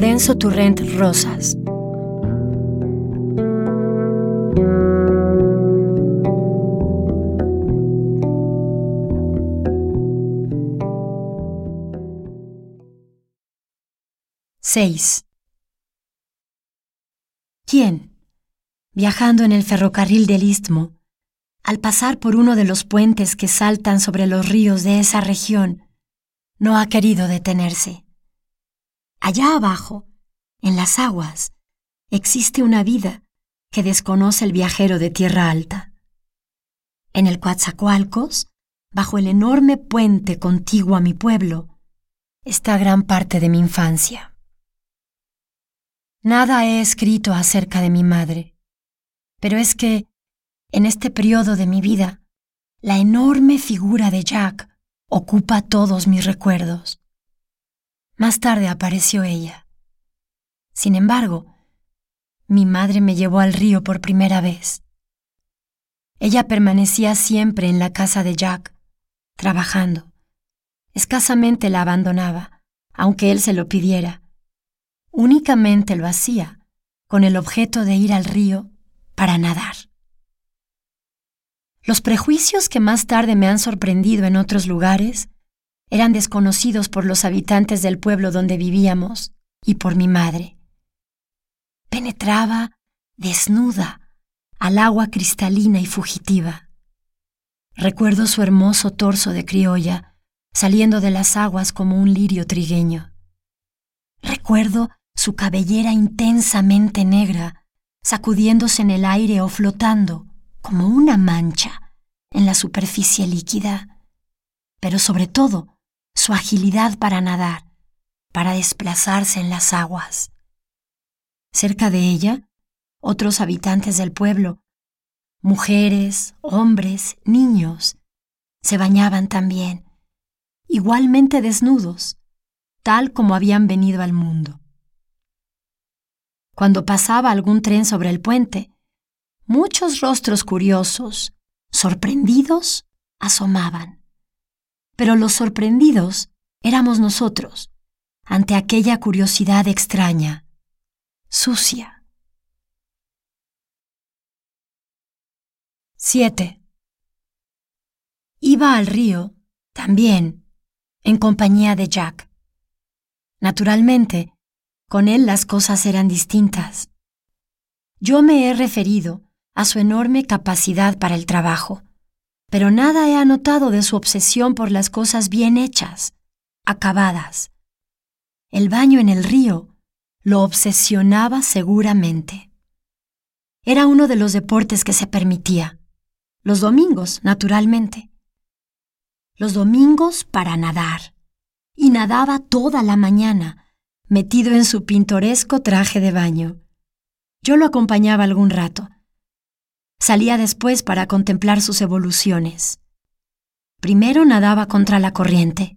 Lorenzo Turrent Rosas. Seis. ¿Quién, viajando en el ferrocarril del Istmo, al pasar por uno de los puentes que saltan sobre los ríos de esa región, no ha querido detenerse? Allá abajo, en las aguas, existe una vida que desconoce el viajero de tierra alta. En el Coatzacoalcos, bajo el enorme puente contiguo a mi pueblo, está gran parte de mi infancia. Nada he escrito acerca de mi madre, pero es que, en este periodo de mi vida, la enorme figura de Jack ocupa todos mis recuerdos. Más tarde apareció ella. Sin embargo, mi madre me llevó al río por primera vez. Ella permanecía siempre en la casa de Jack, trabajando. Escasamente la abandonaba, aunque él se lo pidiera. Únicamente lo hacía con el objeto de ir al río para nadar. Los prejuicios que más tarde me han sorprendido en otros lugares eran desconocidos por los habitantes del pueblo donde vivíamos y por mi madre. Penetraba desnuda al agua cristalina y fugitiva. Recuerdo su hermoso torso de criolla saliendo de las aguas como un lirio trigueño. Recuerdo su cabellera intensamente negra sacudiéndose en el aire o flotando como una mancha en la superficie líquida. Pero sobre todo, su agilidad para nadar, para desplazarse en las aguas. Cerca de ella, otros habitantes del pueblo, mujeres, hombres, niños, se bañaban también, igualmente desnudos, tal como habían venido al mundo. Cuando pasaba algún tren sobre el puente, muchos rostros curiosos, sorprendidos, asomaban pero los sorprendidos éramos nosotros ante aquella curiosidad extraña, sucia. 7. Iba al río, también, en compañía de Jack. Naturalmente, con él las cosas eran distintas. Yo me he referido a su enorme capacidad para el trabajo pero nada he anotado de su obsesión por las cosas bien hechas, acabadas. El baño en el río lo obsesionaba seguramente. Era uno de los deportes que se permitía. Los domingos, naturalmente. Los domingos para nadar. Y nadaba toda la mañana, metido en su pintoresco traje de baño. Yo lo acompañaba algún rato Salía después para contemplar sus evoluciones. Primero nadaba contra la corriente.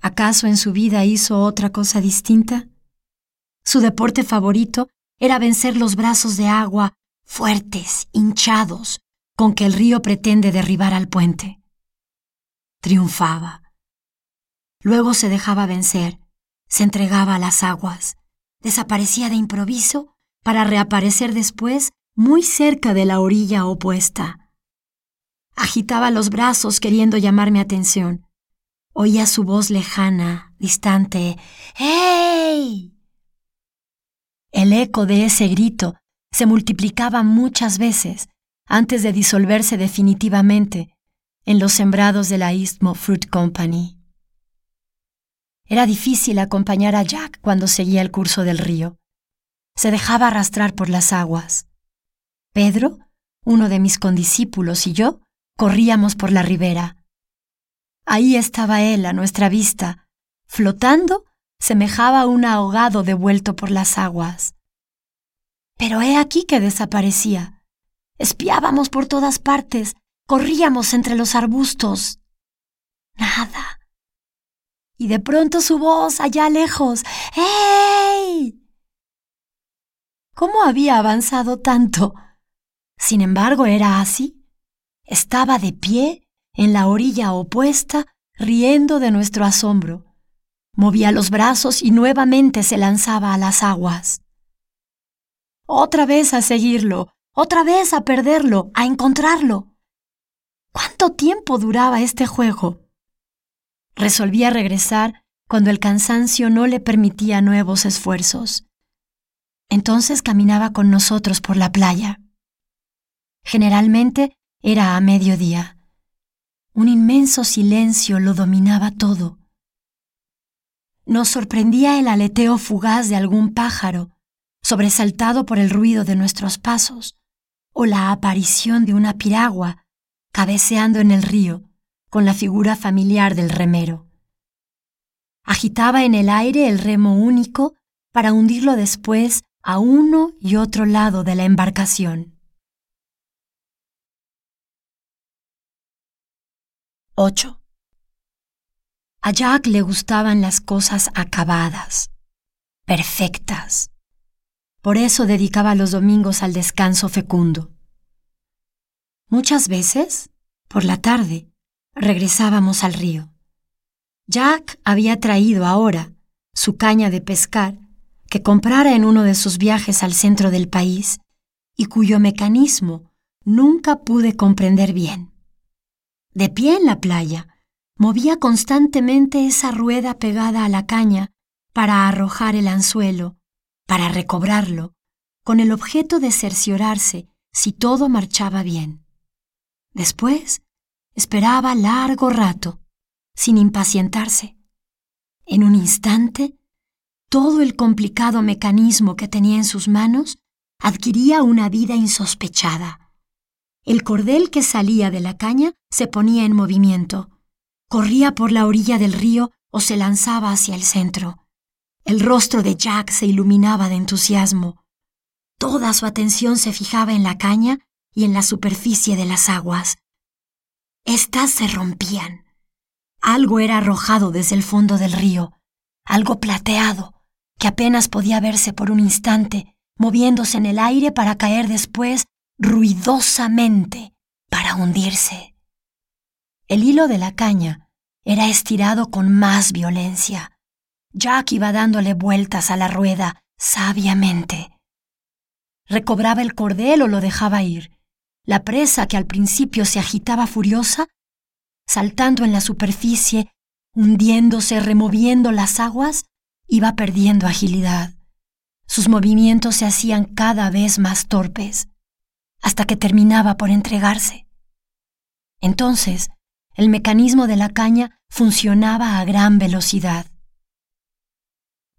¿Acaso en su vida hizo otra cosa distinta? Su deporte favorito era vencer los brazos de agua fuertes, hinchados, con que el río pretende derribar al puente. Triunfaba. Luego se dejaba vencer, se entregaba a las aguas, desaparecía de improviso para reaparecer después muy cerca de la orilla opuesta. Agitaba los brazos queriendo llamar mi atención. Oía su voz lejana, distante. ¡Hey! El eco de ese grito se multiplicaba muchas veces antes de disolverse definitivamente en los sembrados de la Istmo Fruit Company. Era difícil acompañar a Jack cuando seguía el curso del río. Se dejaba arrastrar por las aguas. Pedro, uno de mis condiscípulos y yo corríamos por la ribera. Ahí estaba él a nuestra vista, flotando, semejaba a un ahogado devuelto por las aguas. Pero he aquí que desaparecía. Espiábamos por todas partes, corríamos entre los arbustos. Nada. Y de pronto su voz allá lejos. ¡Hey! ¿Cómo había avanzado tanto? Sin embargo, era así. Estaba de pie en la orilla opuesta, riendo de nuestro asombro. movía los brazos y nuevamente se lanzaba a las aguas. Otra vez a seguirlo, otra vez a perderlo, a encontrarlo. ¿Cuánto tiempo duraba este juego? Resolvía regresar cuando el cansancio no le permitía nuevos esfuerzos. Entonces caminaba con nosotros por la playa. Generalmente era a mediodía. Un inmenso silencio lo dominaba todo. Nos sorprendía el aleteo fugaz de algún pájaro, sobresaltado por el ruido de nuestros pasos, o la aparición de una piragua cabeceando en el río con la figura familiar del remero. Agitaba en el aire el remo único para hundirlo después a uno y otro lado de la embarcación. 8. A Jack le gustaban las cosas acabadas, perfectas. Por eso dedicaba los domingos al descanso fecundo. Muchas veces, por la tarde, regresábamos al río. Jack había traído ahora su caña de pescar que comprara en uno de sus viajes al centro del país y cuyo mecanismo nunca pude comprender bien. De pie en la playa, movía constantemente esa rueda pegada a la caña para arrojar el anzuelo, para recobrarlo, con el objeto de cerciorarse si todo marchaba bien. Después Esperaba largo rato, sin impacientarse. En un instante, todo el complicado mecanismo que tenía en sus manos adquiría una vida insospechada. El cordel que salía de la caña se ponía en movimiento, corría por la orilla del río o se lanzaba hacia el centro. El rostro de Jack se iluminaba de entusiasmo. Toda su atención se fijaba en la caña y en la superficie de las aguas. Estas se rompían. Algo era arrojado desde el fondo del río, algo plateado, que apenas podía verse por un instante, moviéndose en el aire para caer después ruidosamente, para hundirse. El hilo de la caña era estirado con más violencia. Jack iba dándole vueltas a la rueda sabiamente. Recobraba el cordel o lo dejaba ir, la presa que al principio se agitaba furiosa, saltando en la superficie, hundiéndose, removiendo las aguas, iba perdiendo agilidad. Sus movimientos se hacían cada vez más torpes, hasta que terminaba por entregarse. Entonces, el mecanismo de la caña funcionaba a gran velocidad.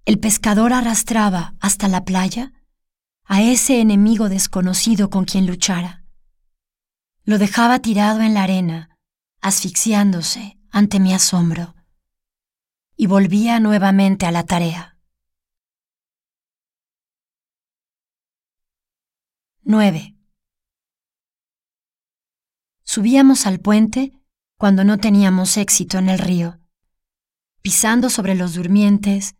El pescador arrastraba hasta la playa a ese enemigo desconocido con quien luchara. Lo dejaba tirado en la arena, asfixiándose ante mi asombro, y volvía nuevamente a la tarea. 9. Subíamos al puente cuando no teníamos éxito en el río, pisando sobre los durmientes,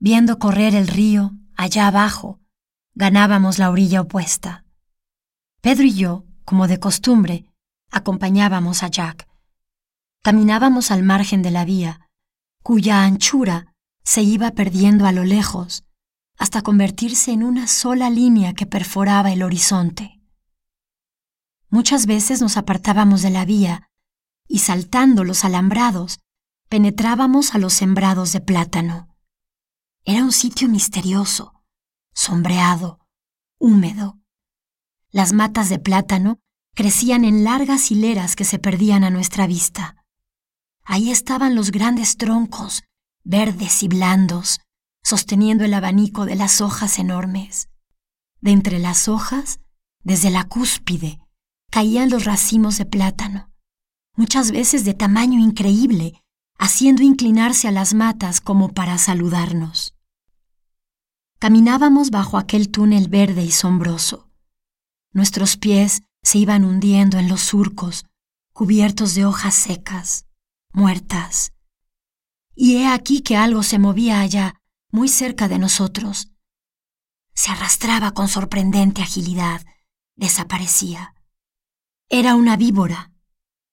viendo correr el río allá abajo, ganábamos la orilla opuesta. Pedro y yo como de costumbre, acompañábamos a Jack. Caminábamos al margen de la vía, cuya anchura se iba perdiendo a lo lejos, hasta convertirse en una sola línea que perforaba el horizonte. Muchas veces nos apartábamos de la vía y saltando los alambrados, penetrábamos a los sembrados de plátano. Era un sitio misterioso, sombreado, húmedo, las matas de plátano crecían en largas hileras que se perdían a nuestra vista. Ahí estaban los grandes troncos, verdes y blandos, sosteniendo el abanico de las hojas enormes. De entre las hojas, desde la cúspide, caían los racimos de plátano, muchas veces de tamaño increíble, haciendo inclinarse a las matas como para saludarnos. Caminábamos bajo aquel túnel verde y sombroso. Nuestros pies se iban hundiendo en los surcos, cubiertos de hojas secas, muertas. Y he aquí que algo se movía allá, muy cerca de nosotros. Se arrastraba con sorprendente agilidad, desaparecía. Era una víbora,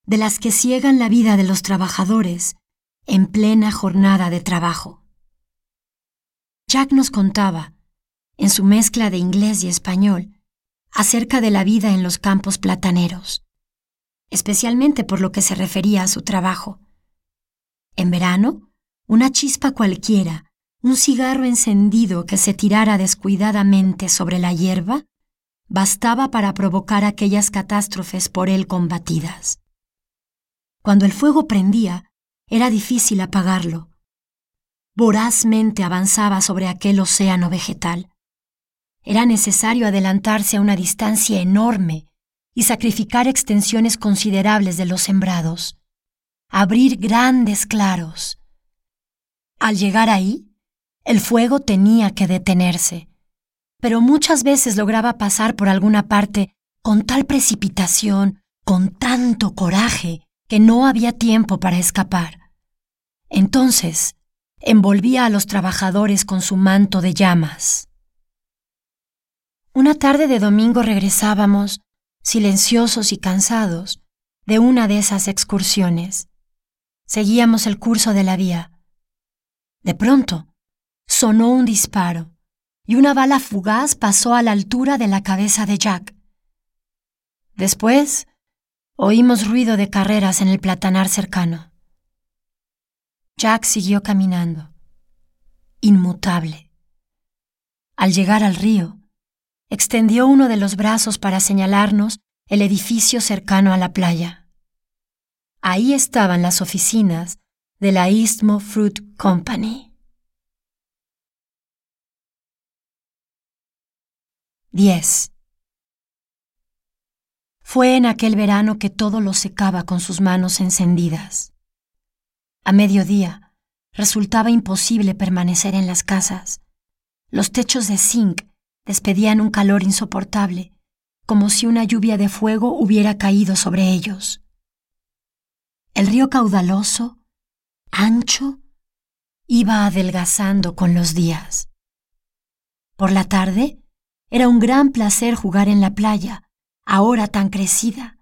de las que ciegan la vida de los trabajadores en plena jornada de trabajo. Jack nos contaba, en su mezcla de inglés y español, acerca de la vida en los campos plataneros, especialmente por lo que se refería a su trabajo. En verano, una chispa cualquiera, un cigarro encendido que se tirara descuidadamente sobre la hierba, bastaba para provocar aquellas catástrofes por él combatidas. Cuando el fuego prendía, era difícil apagarlo. Vorazmente avanzaba sobre aquel océano vegetal. Era necesario adelantarse a una distancia enorme y sacrificar extensiones considerables de los sembrados, abrir grandes claros. Al llegar ahí, el fuego tenía que detenerse, pero muchas veces lograba pasar por alguna parte con tal precipitación, con tanto coraje, que no había tiempo para escapar. Entonces, envolvía a los trabajadores con su manto de llamas. Una tarde de domingo regresábamos, silenciosos y cansados, de una de esas excursiones. Seguíamos el curso de la vía. De pronto, sonó un disparo y una bala fugaz pasó a la altura de la cabeza de Jack. Después, oímos ruido de carreras en el platanar cercano. Jack siguió caminando, inmutable. Al llegar al río, extendió uno de los brazos para señalarnos el edificio cercano a la playa. Ahí estaban las oficinas de la Istmo Fruit Company. 10. Fue en aquel verano que todo lo secaba con sus manos encendidas. A mediodía resultaba imposible permanecer en las casas. Los techos de zinc despedían un calor insoportable, como si una lluvia de fuego hubiera caído sobre ellos. El río caudaloso, ancho, iba adelgazando con los días. Por la tarde, era un gran placer jugar en la playa, ahora tan crecida,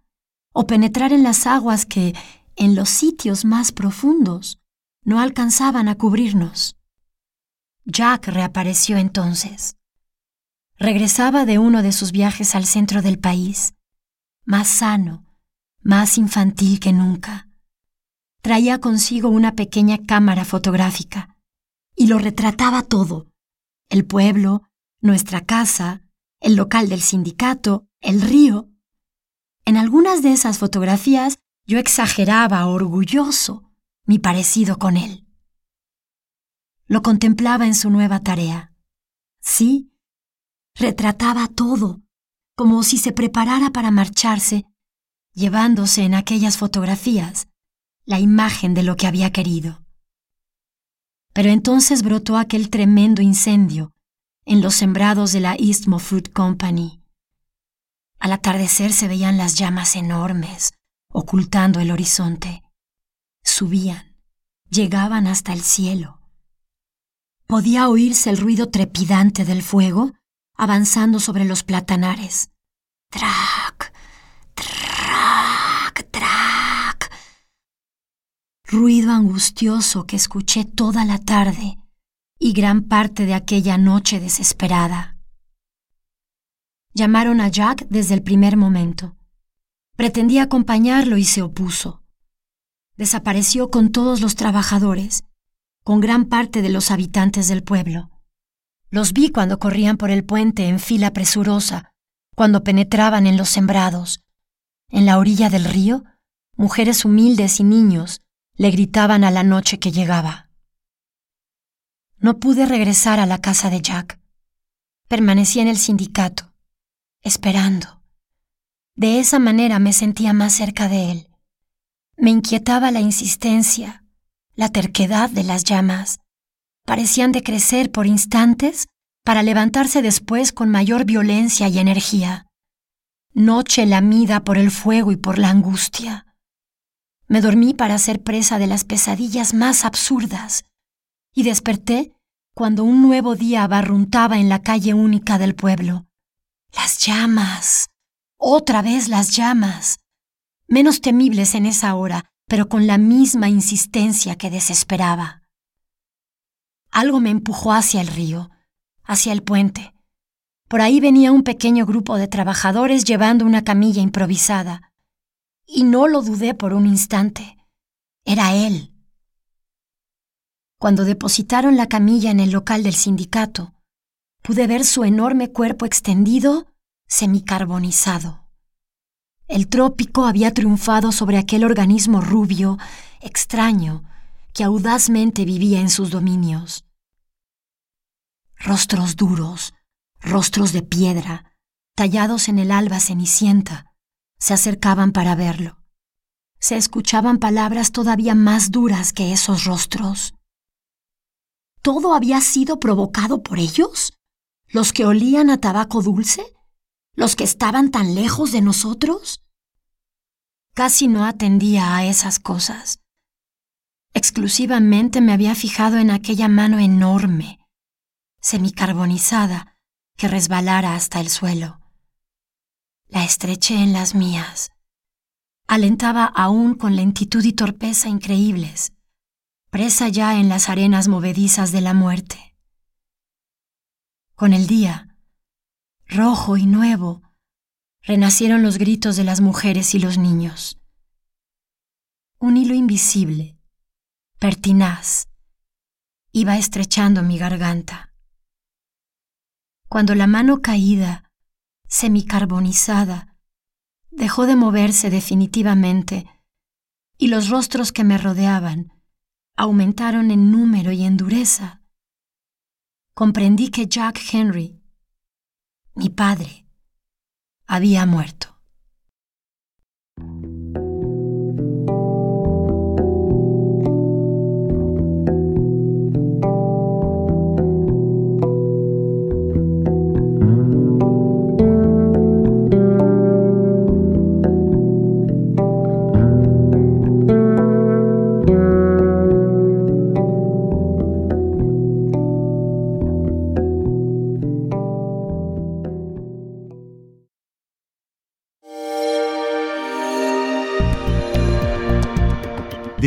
o penetrar en las aguas que, en los sitios más profundos, no alcanzaban a cubrirnos. Jack reapareció entonces. Regresaba de uno de sus viajes al centro del país, más sano, más infantil que nunca. Traía consigo una pequeña cámara fotográfica y lo retrataba todo, el pueblo, nuestra casa, el local del sindicato, el río. En algunas de esas fotografías yo exageraba orgulloso mi parecido con él. Lo contemplaba en su nueva tarea. Sí, retrataba todo, como si se preparara para marcharse, llevándose en aquellas fotografías la imagen de lo que había querido. Pero entonces brotó aquel tremendo incendio en los sembrados de la Istmo Fruit Company. Al atardecer se veían las llamas enormes, ocultando el horizonte. Subían, llegaban hasta el cielo. Podía oírse el ruido trepidante del fuego avanzando sobre los platanares. Trac, trac, trac. Ruido angustioso que escuché toda la tarde y gran parte de aquella noche desesperada. Llamaron a Jack desde el primer momento. Pretendía acompañarlo y se opuso. Desapareció con todos los trabajadores, con gran parte de los habitantes del pueblo. Los vi cuando corrían por el puente en fila presurosa, cuando penetraban en los sembrados. En la orilla del río, mujeres humildes y niños le gritaban a la noche que llegaba. No pude regresar a la casa de Jack. Permanecí en el sindicato, esperando. De esa manera me sentía más cerca de él. Me inquietaba la insistencia, la terquedad de las llamas, parecían decrecer por instantes para levantarse después con mayor violencia y energía. Noche lamida por el fuego y por la angustia. Me dormí para ser presa de las pesadillas más absurdas y desperté cuando un nuevo día abarruntaba en la calle única del pueblo. Las llamas. Otra vez las llamas. Menos temibles en esa hora, pero con la misma insistencia que desesperaba. algo me empujó hacia el río, hacia el puente. Por ahí venía un pequeño grupo de trabajadores llevando una camilla improvisada. Y no lo dudé por un instante. Era él. Cuando depositaron la camilla en el local del sindicato, pude ver su enorme cuerpo extendido, semicarbonizado. El trópico había triunfado sobre aquel organismo rubio, extraño, que audazmente vivía en sus dominios. Rostros duros, rostros de piedra, tallados en el alba cenicienta, se acercaban para verlo. Se escuchaban palabras todavía más duras que esos rostros. ¿Todo había sido provocado por ellos? ¿Los que olían a tabaco dulce? los que estaban tan lejos de nosotros? Casi no atendía a esas cosas. Exclusivamente me había fijado en aquella mano enorme, semicarbonizada, que resbalara hasta el suelo. La estreché en las mías. Alentaba aún con lentitud y torpeza increíbles, presa ya en las arenas movedizas de la muerte. Con el día, rojo y nuevo, renacieron los gritos de las mujeres y los niños. Un hilo invisible, pertinaz, iba estrechando mi garganta. Cuando la mano caída, semicarbonizada, dejó de moverse definitivamente y los rostros que me rodeaban aumentaron en número y en dureza, comprendí que Jack Henry mi padre había muerto.